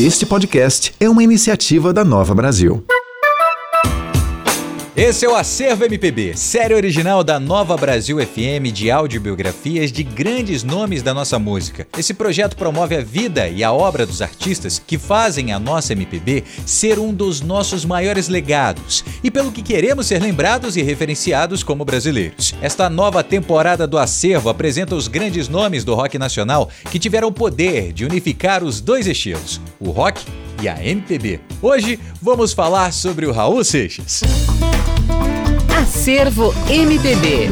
Este podcast é uma iniciativa da Nova Brasil. Esse é o Acervo MPB, série original da Nova Brasil FM de audiobiografias de grandes nomes da nossa música. Esse projeto promove a vida e a obra dos artistas que fazem a nossa MPB ser um dos nossos maiores legados e pelo que queremos ser lembrados e referenciados como brasileiros. Esta nova temporada do Acervo apresenta os grandes nomes do rock nacional que tiveram o poder de unificar os dois estilos, o rock e a MPB. Hoje vamos falar sobre o Raul Seixas. Acervo MPB.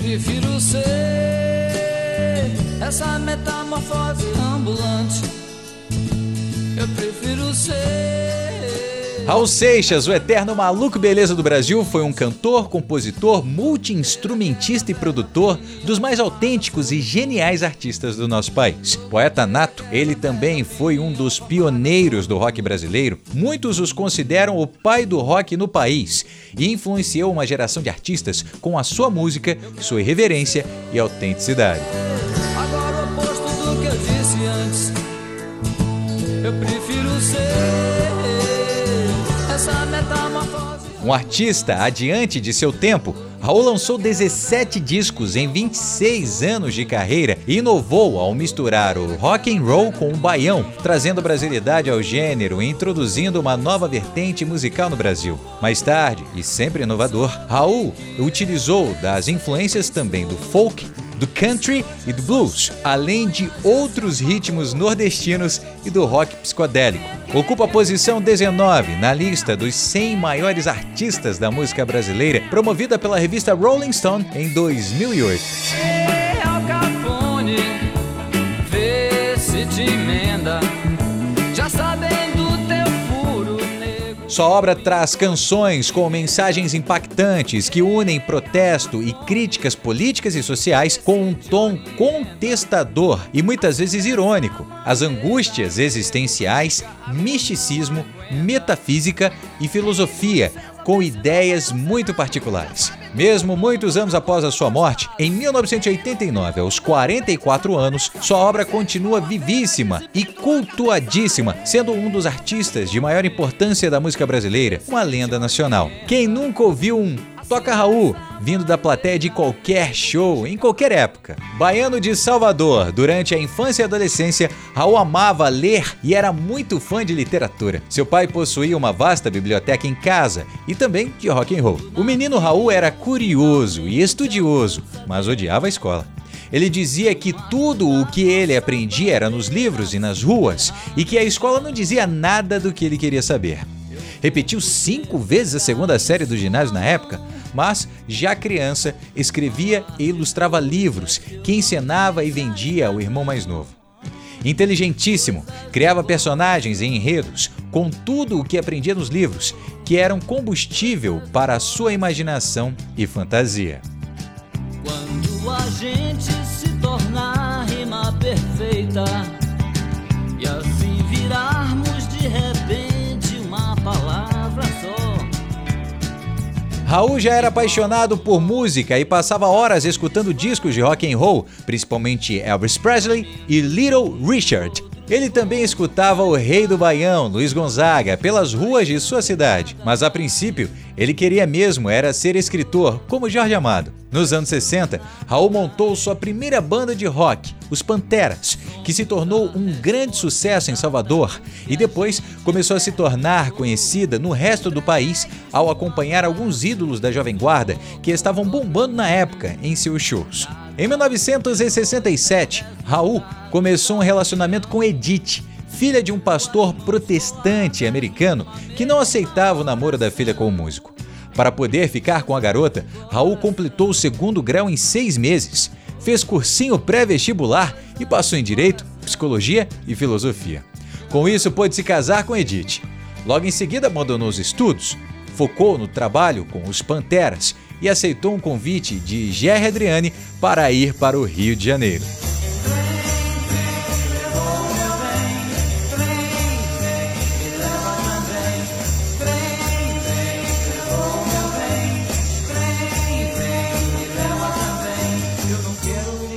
Prefiro ser essa metamorfose ambulante. Eu prefiro ser. Raul Seixas, o eterno maluco beleza do Brasil, foi um cantor, compositor, multi-instrumentista e produtor dos mais autênticos e geniais artistas do nosso país. Poeta nato, ele também foi um dos pioneiros do rock brasileiro. Muitos os consideram o pai do rock no país e influenciou uma geração de artistas com a sua música, sua irreverência e autenticidade. Agora oposto do que eu disse antes. Eu prefiro ser. Um artista adiante de seu tempo, Raul lançou 17 discos em 26 anos de carreira e inovou ao misturar o rock and roll com o baião, trazendo brasilidade ao gênero e introduzindo uma nova vertente musical no Brasil. Mais tarde, e sempre inovador, Raul utilizou das influências também do folk, do country e do blues, além de outros ritmos nordestinos e do rock psicodélico. Ocupa a posição 19 na lista dos 100 maiores artistas da música brasileira, promovida pela revista Rolling Stone em 2008. Ei, Sua obra traz canções com mensagens impactantes que unem protesto e críticas políticas e sociais com um tom contestador e muitas vezes irônico. As angústias existenciais, misticismo, metafísica e filosofia, com ideias muito particulares. Mesmo muitos anos após a sua morte, em 1989, aos 44 anos, sua obra continua vivíssima e cultuadíssima, sendo um dos artistas de maior importância da música brasileira, uma lenda nacional. Quem nunca ouviu um Toca Raul, vindo da plateia de qualquer show, em qualquer época. Baiano de Salvador, durante a infância e adolescência, Raul amava ler e era muito fã de literatura. Seu pai possuía uma vasta biblioteca em casa e também de rock and roll. O menino Raul era curioso e estudioso, mas odiava a escola. Ele dizia que tudo o que ele aprendia era nos livros e nas ruas e que a escola não dizia nada do que ele queria saber. Repetiu cinco vezes a segunda série do ginásio na época, mas, já criança, escrevia e ilustrava livros que encenava e vendia ao irmão mais novo. Inteligentíssimo, criava personagens e enredos com tudo o que aprendia nos livros, que eram combustível para a sua imaginação e fantasia. Quando a gente se tornar rima perfeita Raul já era apaixonado por música e passava horas escutando discos de rock and roll, principalmente Elvis Presley e Little Richard. Ele também escutava o rei do Baião, Luiz Gonzaga, pelas ruas de sua cidade, mas a princípio ele queria mesmo era ser escritor, como Jorge Amado. Nos anos 60, Raul montou sua primeira banda de rock, os Panteras, que se tornou um grande sucesso em Salvador e depois começou a se tornar conhecida no resto do país ao acompanhar alguns ídolos da Jovem Guarda que estavam bombando na época em seus shows. Em 1967, Raul começou um relacionamento com Edith, filha de um pastor protestante americano que não aceitava o namoro da filha com o músico. Para poder ficar com a garota, Raul completou o segundo grau em seis meses, fez cursinho pré-vestibular e passou em Direito, Psicologia e Filosofia. Com isso, pôde se casar com Edith. Logo em seguida, abandonou os estudos, focou no trabalho com os Panteras e aceitou um convite de Gerry Adriane para ir para o Rio de Janeiro.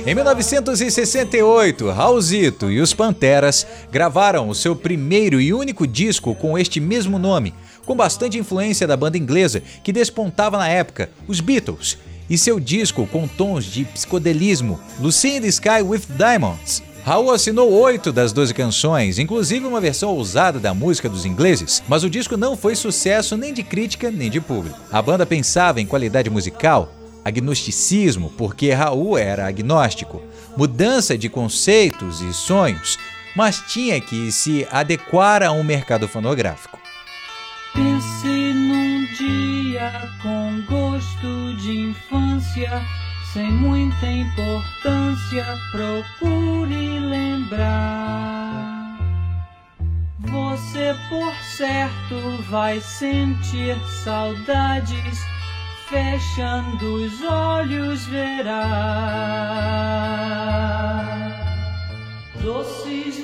Em 1968, Raulzito e os Panteras gravaram o seu primeiro e único disco com este mesmo nome, com bastante influência da banda inglesa que despontava na época, os Beatles, e seu disco com tons de psicodelismo, Lucy in the Sky with Diamonds. Raul assinou oito das 12 canções, inclusive uma versão ousada da música dos ingleses, mas o disco não foi sucesso nem de crítica nem de público. A banda pensava em qualidade musical, agnosticismo, porque Raul era agnóstico, mudança de conceitos e sonhos, mas tinha que se adequar a um mercado fonográfico. Pense num dia com gosto de infância, sem muita importância, procure lembrar. Você por certo vai sentir saudades, fechando os olhos verá. Doces.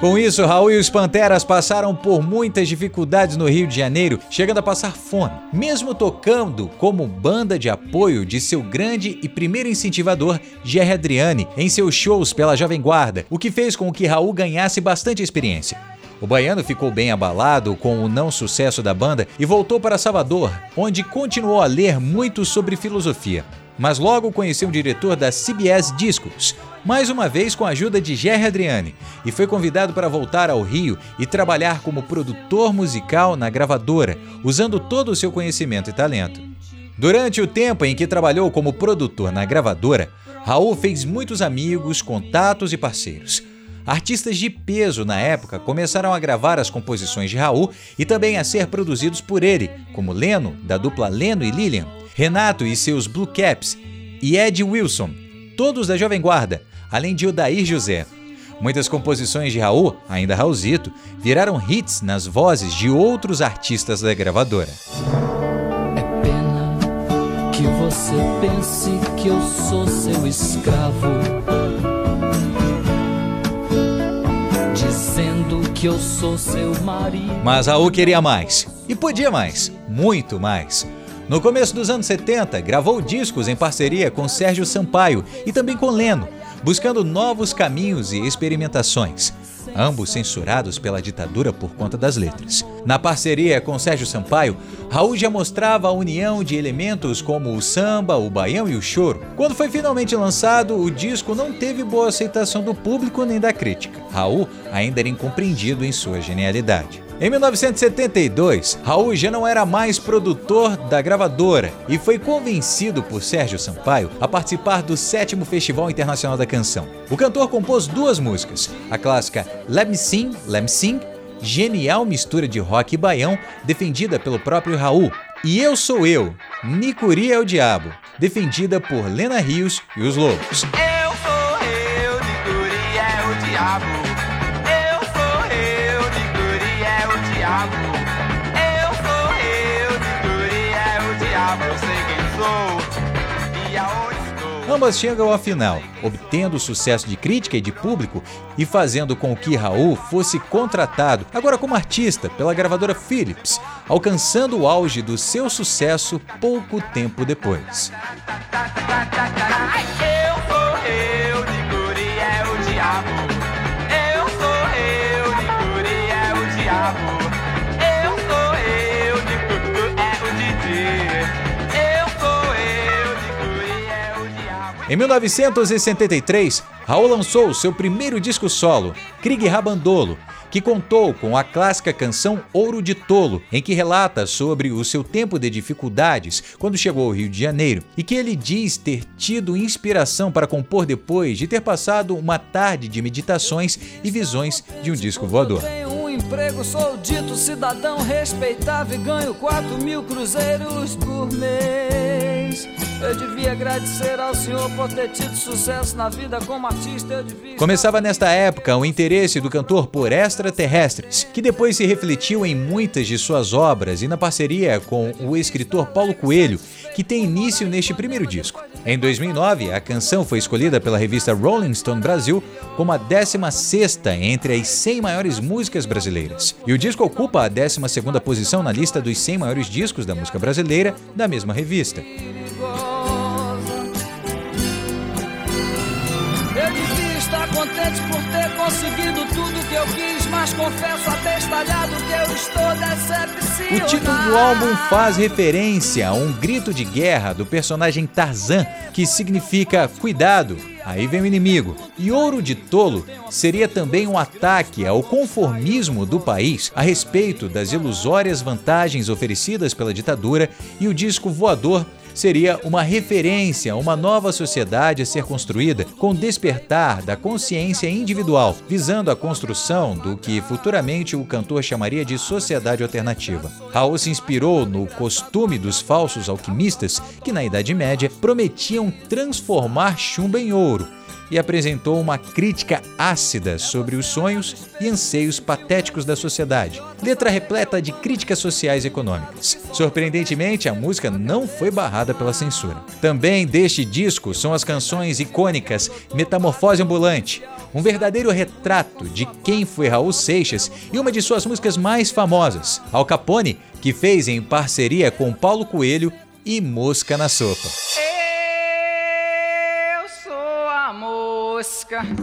Com isso, Raul e os Panteras passaram por muitas dificuldades no Rio de Janeiro, chegando a passar fome, mesmo tocando como banda de apoio de seu grande e primeiro incentivador, Gerry Adriane, em seus shows pela Jovem Guarda, o que fez com que Raul ganhasse bastante experiência. O baiano ficou bem abalado com o não sucesso da banda e voltou para Salvador, onde continuou a ler muito sobre filosofia. Mas logo conheceu o diretor da CBS Discos, mais uma vez com a ajuda de Gerry Adriane, e foi convidado para voltar ao Rio e trabalhar como produtor musical na gravadora, usando todo o seu conhecimento e talento. Durante o tempo em que trabalhou como produtor na gravadora, Raul fez muitos amigos, contatos e parceiros. Artistas de peso na época começaram a gravar as composições de Raul e também a ser produzidos por ele, como Leno, da dupla Leno e Lilian, Renato e seus Blue Caps, e Ed Wilson, todos da Jovem Guarda, além de Odair José. Muitas composições de Raul, ainda Raulzito, viraram hits nas vozes de outros artistas da gravadora. É pena que você pense que eu sou seu escravo. Dizendo que eu sou seu marido. Mas Raul queria mais. E podia mais. Muito mais. No começo dos anos 70, gravou discos em parceria com Sérgio Sampaio e também com Leno, buscando novos caminhos e experimentações. ambos censurados pela ditadura por conta das letras. Na parceria com Sérgio Sampaio, Raul já mostrava a união de elementos como o samba, o baião e o choro. Quando foi finalmente lançado, o disco não teve boa aceitação do público nem da crítica. Raul ainda era incompreendido em sua genialidade. Em 1972, Raul já não era mais produtor da gravadora e foi convencido por Sérgio Sampaio a participar do sétimo Festival Internacional da Canção. O cantor compôs duas músicas, a clássica Let Me Sing, Let Me Sing, genial mistura de rock e baião, defendida pelo próprio Raul, e Eu Sou Eu, Nicuri é o Diabo, defendida por Lena Rios e os Lobos. Ambas chegam à final, obtendo sucesso de crítica e de público e fazendo com que Raul fosse contratado, agora como artista, pela gravadora Philips, alcançando o auge do seu sucesso pouco tempo depois. Em 1973, Raul lançou seu primeiro disco solo, Krieg Rabandolo, que contou com a clássica canção Ouro de Tolo, em que relata sobre o seu tempo de dificuldades quando chegou ao Rio de Janeiro e que ele diz ter tido inspiração para compor depois de ter passado uma tarde de meditações e visões de um disco voador. Emprego, sou dito cidadão respeitável e ganho 4 mil cruzeiros por mês. Eu devia agradecer ao senhor por ter tido sucesso na vida como artista. Eu devia. Começava nesta época o interesse do cantor por extraterrestres, que depois se refletiu em muitas de suas obras e na parceria com o escritor Paulo Coelho, que tem início neste primeiro disco. Em 2009, a canção foi escolhida pela revista Rolling Stone Brasil como a 16ª entre as 100 maiores músicas brasileiras. E o disco ocupa a 12ª posição na lista dos 100 maiores discos da música brasileira da mesma revista. Eu devia estar contente por ter conseguido tudo que eu quis, mas confesso abestalhado que eu estou decepcionado. O título do álbum faz referência a um grito de guerra do personagem Tarzan, que significa cuidado, aí vem o inimigo. E Ouro de Tolo seria também um ataque ao conformismo do país a respeito das ilusórias vantagens oferecidas pela ditadura, e o disco voador seria uma referência a uma nova sociedade a ser construída com despertar da consciência individual, visando a construção do que futuramente o cantor chamaria de sociedade alternativa. Raul se inspirou no costume dos falsos alquimistas que, na Idade Média, prometiam transformar chumbo em ouro e apresentou uma crítica ácida sobre os sonhos e anseios patéticos da sociedade. Letra repleta de críticas sociais e econômicas. Surpreendentemente, a música não foi barrada pela censura. Também deste disco são as canções icônicas Metamorfose Ambulante, um verdadeiro retrato de quem foi Raul Seixas e uma de suas músicas mais famosas, Al Capone, que fez em parceria com Paulo Coelho e Mosca na Sopa. Mosca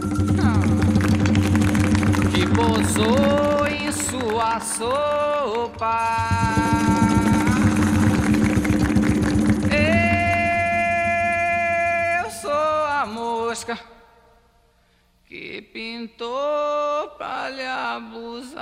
que pousou em sua sopa. Eu sou a mosca que pintou pra lhe abusar.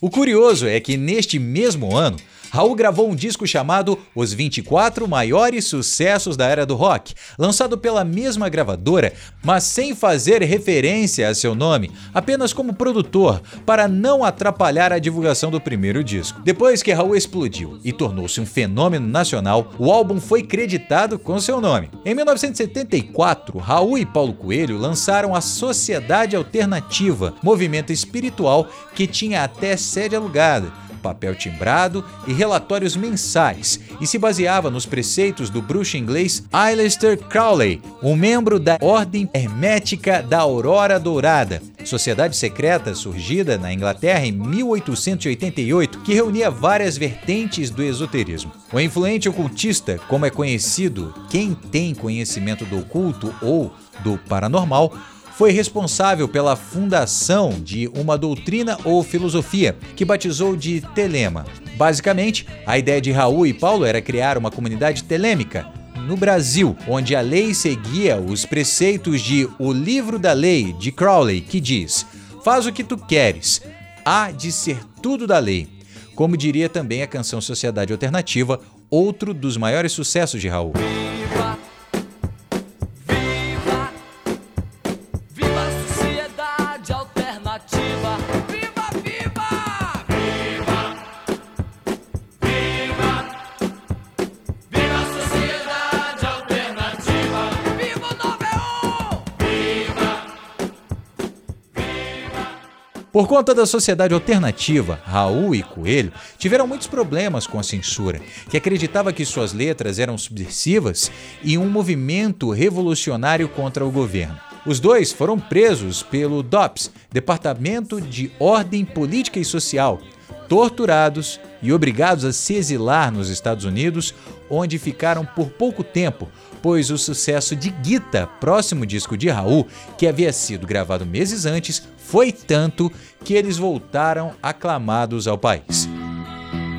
O curioso é que neste mesmo ano, Raul gravou um disco chamado Os 24 Maiores Sucessos da Era do Rock, lançado pela mesma gravadora, mas sem fazer referência a seu nome, apenas como produtor, para não atrapalhar a divulgação do primeiro disco. Depois que Raul explodiu e tornou-se um fenômeno nacional, o álbum foi creditado com seu nome. Em 1974, Raul e Paulo Coelho lançaram a Sociedade Alternativa, movimento espiritual que tinha até sede alugada papel timbrado e relatórios mensais, e se baseava nos preceitos do bruxo inglês Aleister Crowley, um membro da Ordem Hermética da Aurora Dourada, sociedade secreta surgida na Inglaterra em 1888 que reunia várias vertentes do esoterismo. O influente ocultista, como é conhecido quem tem conhecimento do oculto ou do paranormal, foi responsável pela fundação de uma doutrina ou filosofia que batizou de Telema. Basicamente, a ideia de Raul e Paulo era criar uma comunidade telêmica no Brasil, onde a lei seguia os preceitos de O Livro da Lei de Crowley, que diz: Faz o que tu queres, há de ser tudo da lei. Como diria também a canção Sociedade Alternativa, outro dos maiores sucessos de Raul. Por conta da sociedade alternativa, Raul e Coelho tiveram muitos problemas com a censura, que acreditava que suas letras eram subversivas e um movimento revolucionário contra o governo. Os dois foram presos pelo DOPS, Departamento de Ordem Política e Social, torturados e obrigados a se exilar nos Estados Unidos, onde ficaram por pouco tempo, pois o sucesso de Gita, próximo disco de Raul, que havia sido gravado meses antes, foi tanto que eles voltaram aclamados ao país.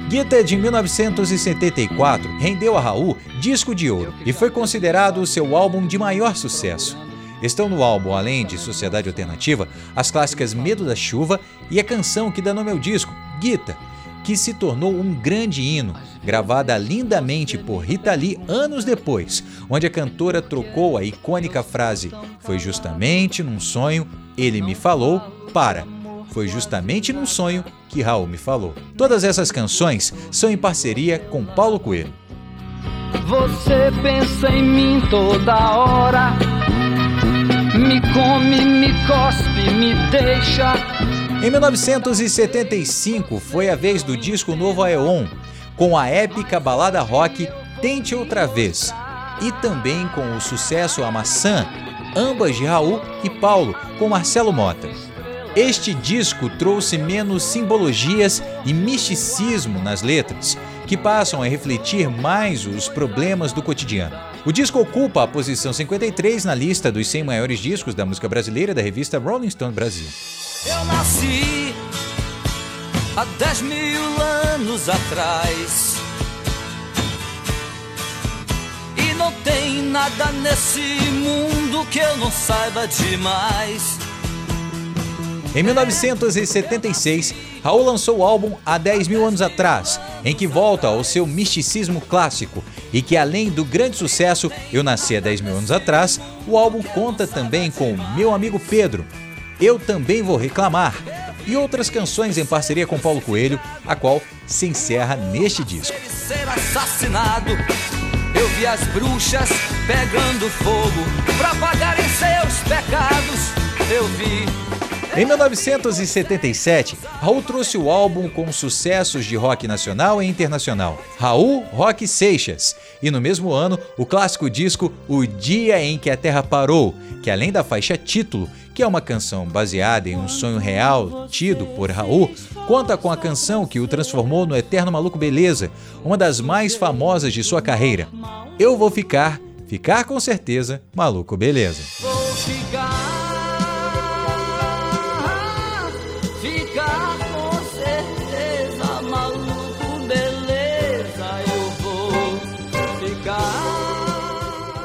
Gita de 1974 rendeu a Raul disco de ouro e foi considerado o seu álbum de maior sucesso. Estão no álbum, além de Sociedade Alternativa, as clássicas Medo da Chuva e a canção que dá nome ao disco, Gita, que se tornou um grande hino, gravada lindamente por Rita Lee anos depois, onde a cantora trocou a icônica frase Foi justamente num sonho ele me falou para Foi justamente num sonho que Raul me falou. Todas essas canções são em parceria com Paulo Coelho. Você pensa em mim toda hora, me come, me cospe, me deixa em 1975 foi a vez do disco novo Aeon, com a épica balada rock Tente Outra Vez, e também com o sucesso A Maçã, ambas de Raul e Paulo, com Marcelo Mota. Este disco trouxe menos simbologias e misticismo nas letras, que passam a refletir mais os problemas do cotidiano. O disco ocupa a posição 53 na lista dos 100 maiores discos da música brasileira da revista Rolling Stone Brasil. Eu nasci há 10 mil anos atrás. Não tem nada nesse mundo que eu não saiba demais. Em 1976, Raul lançou o álbum Há 10 mil anos atrás, em que volta ao seu misticismo clássico e que, além do grande sucesso Eu Nasci há 10 mil anos atrás, o álbum conta também com Meu Amigo Pedro, eu Também Vou Reclamar e outras canções em parceria com Paulo Coelho, a qual se encerra neste disco. Eu vi as bruxas pegando fogo para pagarem seus pecados. Eu vi em 1977, Raul trouxe o álbum com sucessos de rock nacional e internacional, Raul Rock Seixas, e no mesmo ano, o clássico disco O Dia em que a Terra Parou, que além da faixa título, que é uma canção baseada em um sonho real tido por Raul, conta com a canção que o transformou no eterno maluco beleza, uma das mais famosas de sua carreira. Eu vou ficar, ficar com certeza, maluco beleza. Vou ficar God.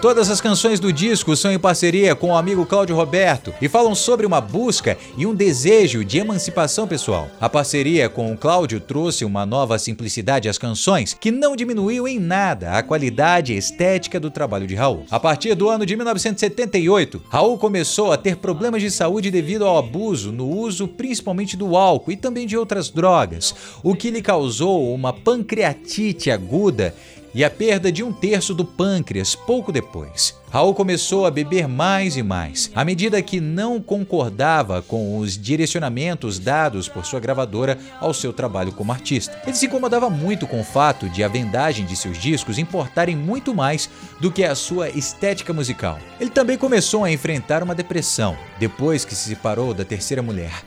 Todas as canções do disco são em parceria com o amigo Cláudio Roberto e falam sobre uma busca e um desejo de emancipação pessoal. A parceria com o Cláudio trouxe uma nova simplicidade às canções que não diminuiu em nada a qualidade estética do trabalho de Raul. A partir do ano de 1978, Raul começou a ter problemas de saúde devido ao abuso no uso principalmente do álcool e também de outras drogas, o que lhe causou uma pancreatite aguda e a perda de um terço do pâncreas pouco depois. Raul começou a beber mais e mais, à medida que não concordava com os direcionamentos dados por sua gravadora ao seu trabalho como artista. Ele se incomodava muito com o fato de a vendagem de seus discos importarem muito mais do que a sua estética musical. Ele também começou a enfrentar uma depressão depois que se separou da terceira mulher.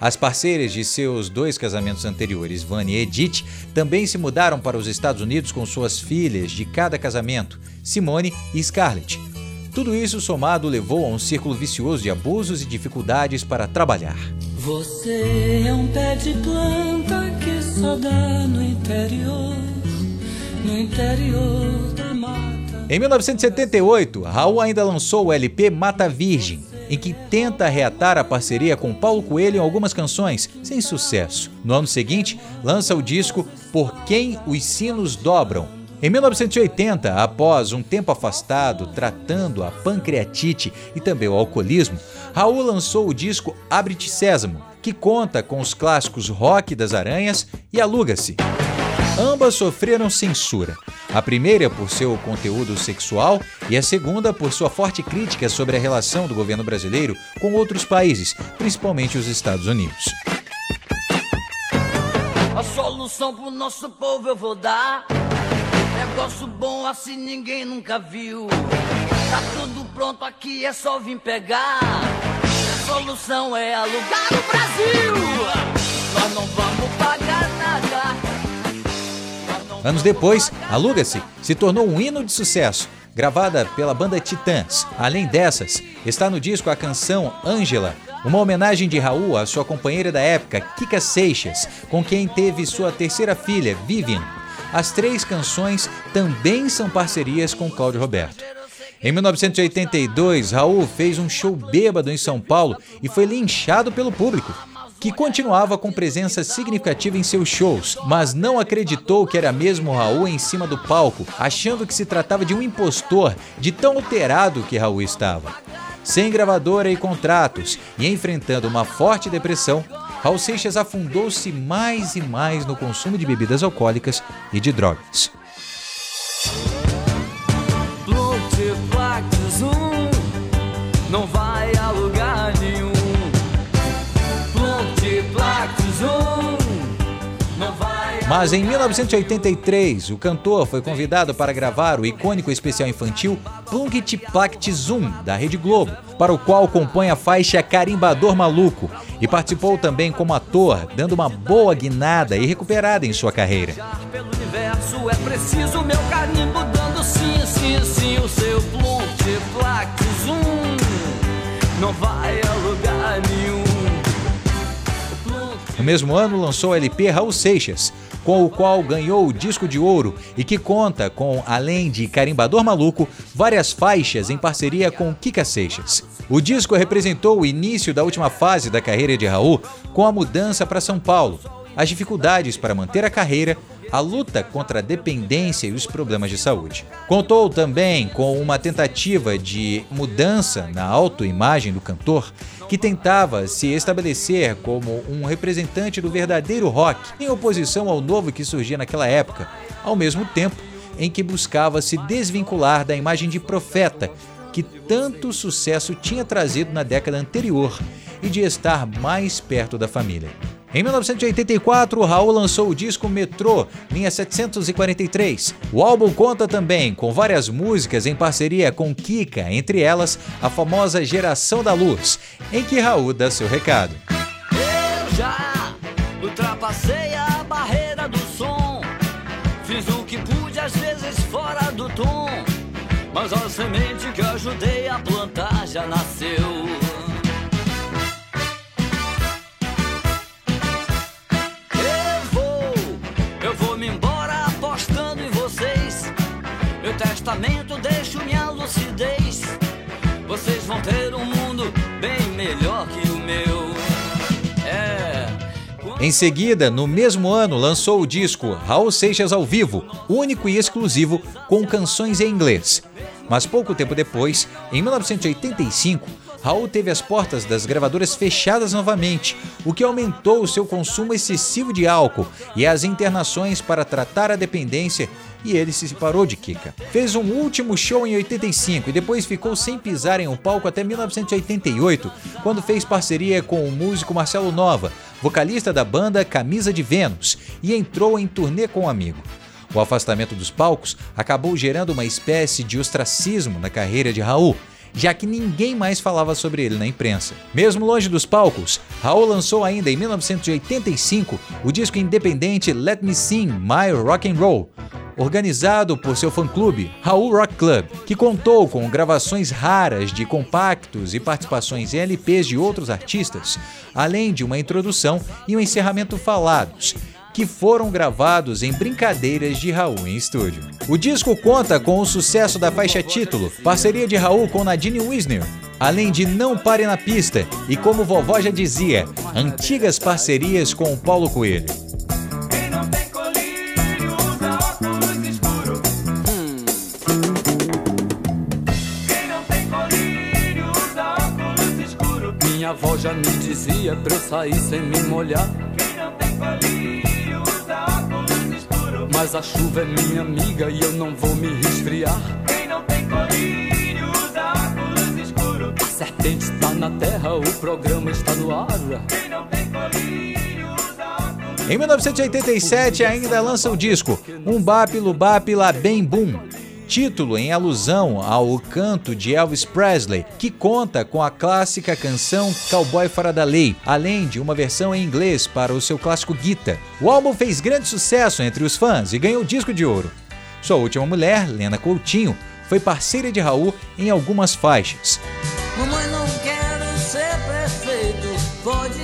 As parceiras de seus dois casamentos anteriores, Vânia e Edith, também se mudaram para os Estados Unidos com suas filhas de cada casamento, Simone e Scarlett. Tudo isso somado levou a um círculo vicioso de abusos e dificuldades para trabalhar. Você é um pé de planta que só dá no interior, no interior da mata. Em 1978, Raul ainda lançou o LP Mata Virgem, em que tenta reatar a parceria com Paulo Coelho em algumas canções, sem sucesso. No ano seguinte, lança o disco Por Quem os Sinos Dobram. Em 1980, após um tempo afastado tratando a pancreatite e também o alcoolismo, Raul lançou o disco Abre-te Sésamo, que conta com os clássicos Rock das Aranhas e Aluga-se. Ambas sofreram censura. A primeira por seu conteúdo sexual e a segunda por sua forte crítica sobre a relação do governo brasileiro com outros países, principalmente os Estados Unidos. A solução pro nosso povo eu vou dar. Negócio bom assim ninguém nunca viu. Tá tudo pronto aqui, é só vir pegar. A solução é alugar o Brasil. Nós não vamos Anos depois, Aluga-se se tornou um hino de sucesso, gravada pela banda Titãs. Além dessas, está no disco a canção Ângela, uma homenagem de Raul à sua companheira da época, Kika Seixas, com quem teve sua terceira filha, Vivian. As três canções também são parcerias com Cláudio Roberto. Em 1982, Raul fez um show bêbado em São Paulo e foi linchado pelo público, que continuava com presença significativa em seus shows, mas não acreditou que era mesmo Raul em cima do palco, achando que se tratava de um impostor de tão alterado que Raul estava. Sem gravadora e contratos e enfrentando uma forte depressão, Raul Seixas afundou-se mais e mais no consumo de bebidas alcoólicas e de drogas. Mas em 1983, o cantor foi convidado para gravar o icônico especial infantil Plunket Plact Zoom, da Rede Globo, para o qual compõe a faixa Carimbador Maluco, e participou também como ator, dando uma boa guinada e recuperada em sua carreira. No mesmo ano, lançou o LP Raul Seixas, com o qual ganhou o disco de ouro e que conta com, além de Carimbador Maluco, várias faixas em parceria com Kika Seixas. O disco representou o início da última fase da carreira de Raul com a mudança para São Paulo, as dificuldades para manter a carreira, a luta contra a dependência e os problemas de saúde. Contou também com uma tentativa de mudança na autoimagem do cantor, que tentava se estabelecer como um representante do verdadeiro rock, em oposição ao novo que surgia naquela época, ao mesmo tempo em que buscava se desvincular da imagem de profeta que tanto sucesso tinha trazido na década anterior e de estar mais perto da família. Em 1984, Raul lançou o disco Metrô, linha 743. O álbum conta também com várias músicas em parceria com Kika, entre elas a famosa Geração da Luz, em que Raul dá seu recado. Eu já ultrapassei a barreira do som. Fiz o que pude, às vezes fora do tom. Mas a semente que ajudei a plantar já nasceu. Lucidez. Vocês vão ter um mundo bem melhor que o meu. É. Em seguida, no mesmo ano, lançou o disco Raul Seixas ao vivo, único e exclusivo com canções em inglês. Mas pouco tempo depois, em 1985, Raul teve as portas das gravadoras fechadas novamente, o que aumentou o seu consumo excessivo de álcool e as internações para tratar a dependência e ele se separou de Kika. Fez um último show em 85 e depois ficou sem pisar em um palco até 1988, quando fez parceria com o músico Marcelo Nova, vocalista da banda Camisa de Vênus, e entrou em turnê com um amigo. O afastamento dos palcos acabou gerando uma espécie de ostracismo na carreira de Raul, já que ninguém mais falava sobre ele na imprensa. Mesmo longe dos palcos, Raul lançou ainda em 1985 o disco independente Let Me Sing My Rock and Roll, organizado por seu fã-clube, Raul Rock Club, que contou com gravações raras de compactos e participações em LPs de outros artistas, além de uma introdução e um encerramento falados, que foram gravados em brincadeiras de Raul em estúdio. O disco conta com o sucesso da faixa título, parceria de Raul com Nadine Wisner, além de Não Pare na Pista e, como vovó já dizia, antigas parcerias com o Paulo Coelho. Minha avó já me dizia pra eu sair sem me molhar. Quem não tem colírio. Mas a chuva é minha amiga e eu não vou me resfriar. Quem não tem colírio usa óculos escuros. A serpente está na terra, o programa está no ar. Quem não tem colírio usa óculos Em 1987 ainda lança o disco Um Bap Lubap Bem Boom, título em alusão ao canto de Elvis Presley, que conta com a clássica canção Cowboy Fora da Lei, além de uma versão em inglês para o seu clássico Guita. O álbum fez grande sucesso entre os fãs e ganhou disco de ouro. Sua última mulher, Lena Coutinho, foi parceira de Raul em algumas faixas. Mamãe, não quero ser. Pode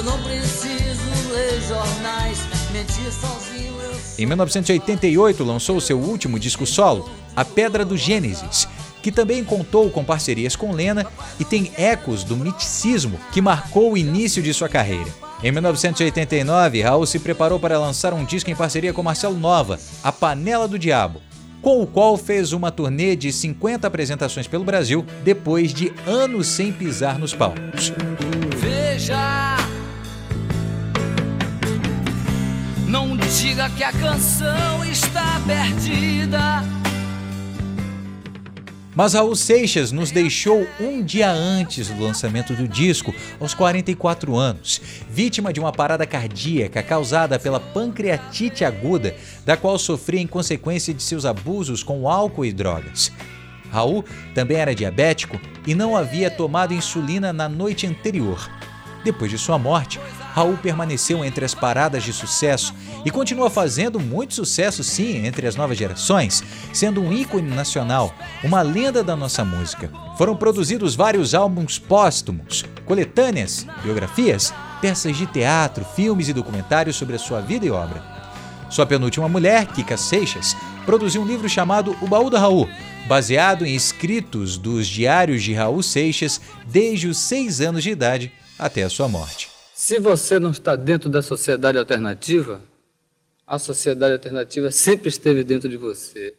Eu não preciso ler jornais. Mentir sozinho eu. Em 1988 lançou seu último disco solo, A Pedra do Gênesis, que também contou com parcerias com Lena e tem ecos do miticismo que marcou o início de sua carreira. Em 1989, Raul se preparou para lançar um disco em parceria com Marcelo Nova, A Panela do Diabo, com o qual fez uma turnê de 50 apresentações pelo Brasil depois de anos sem pisar nos palcos. Veja, não diga que a canção está perdida. Mas Raul Seixas nos deixou um dia antes do lançamento do disco, aos 44 anos, vítima de uma parada cardíaca causada pela pancreatite aguda, da qual sofria em consequência de seus abusos com álcool e drogas. Raul também era diabético e não havia tomado insulina na noite anterior. Depois de sua morte, Raul permaneceu entre as paradas de sucesso e continua fazendo muito sucesso sim entre as novas gerações, sendo um ícone nacional, uma lenda da nossa música. Foram produzidos vários álbuns póstumos, coletâneas, biografias, peças de teatro, filmes e documentários sobre a sua vida e obra. Sua penúltima mulher, Kika Seixas, produziu um livro chamado O Baú da Raul, baseado em escritos dos diários de Raul Seixas desde os seis anos de idade até a sua morte. Se você não está dentro da sociedade alternativa, a sociedade alternativa sempre esteve dentro de você.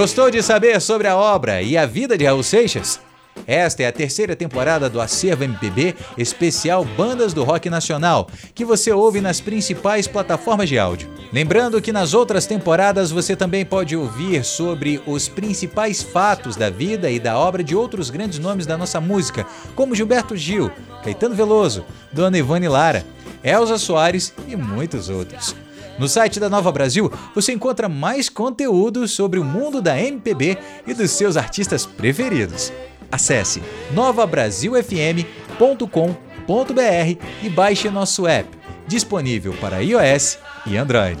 Gostou de saber sobre a obra e a vida de Raul Seixas? Esta é a terceira temporada do Acervo MPB especial Bandas do Rock Nacional, que você ouve nas principais plataformas de áudio. Lembrando que nas outras temporadas você também pode ouvir sobre os principais fatos da vida e da obra de outros grandes nomes da nossa música, como Gilberto Gil, Caetano Veloso, Dona Ivone Lara, Elza Soares e muitos outros. No site da Nova Brasil você encontra mais conteúdo sobre o mundo da MPB e dos seus artistas preferidos. Acesse novabrasilfm.com.br e baixe nosso app, disponível para iOS e Android.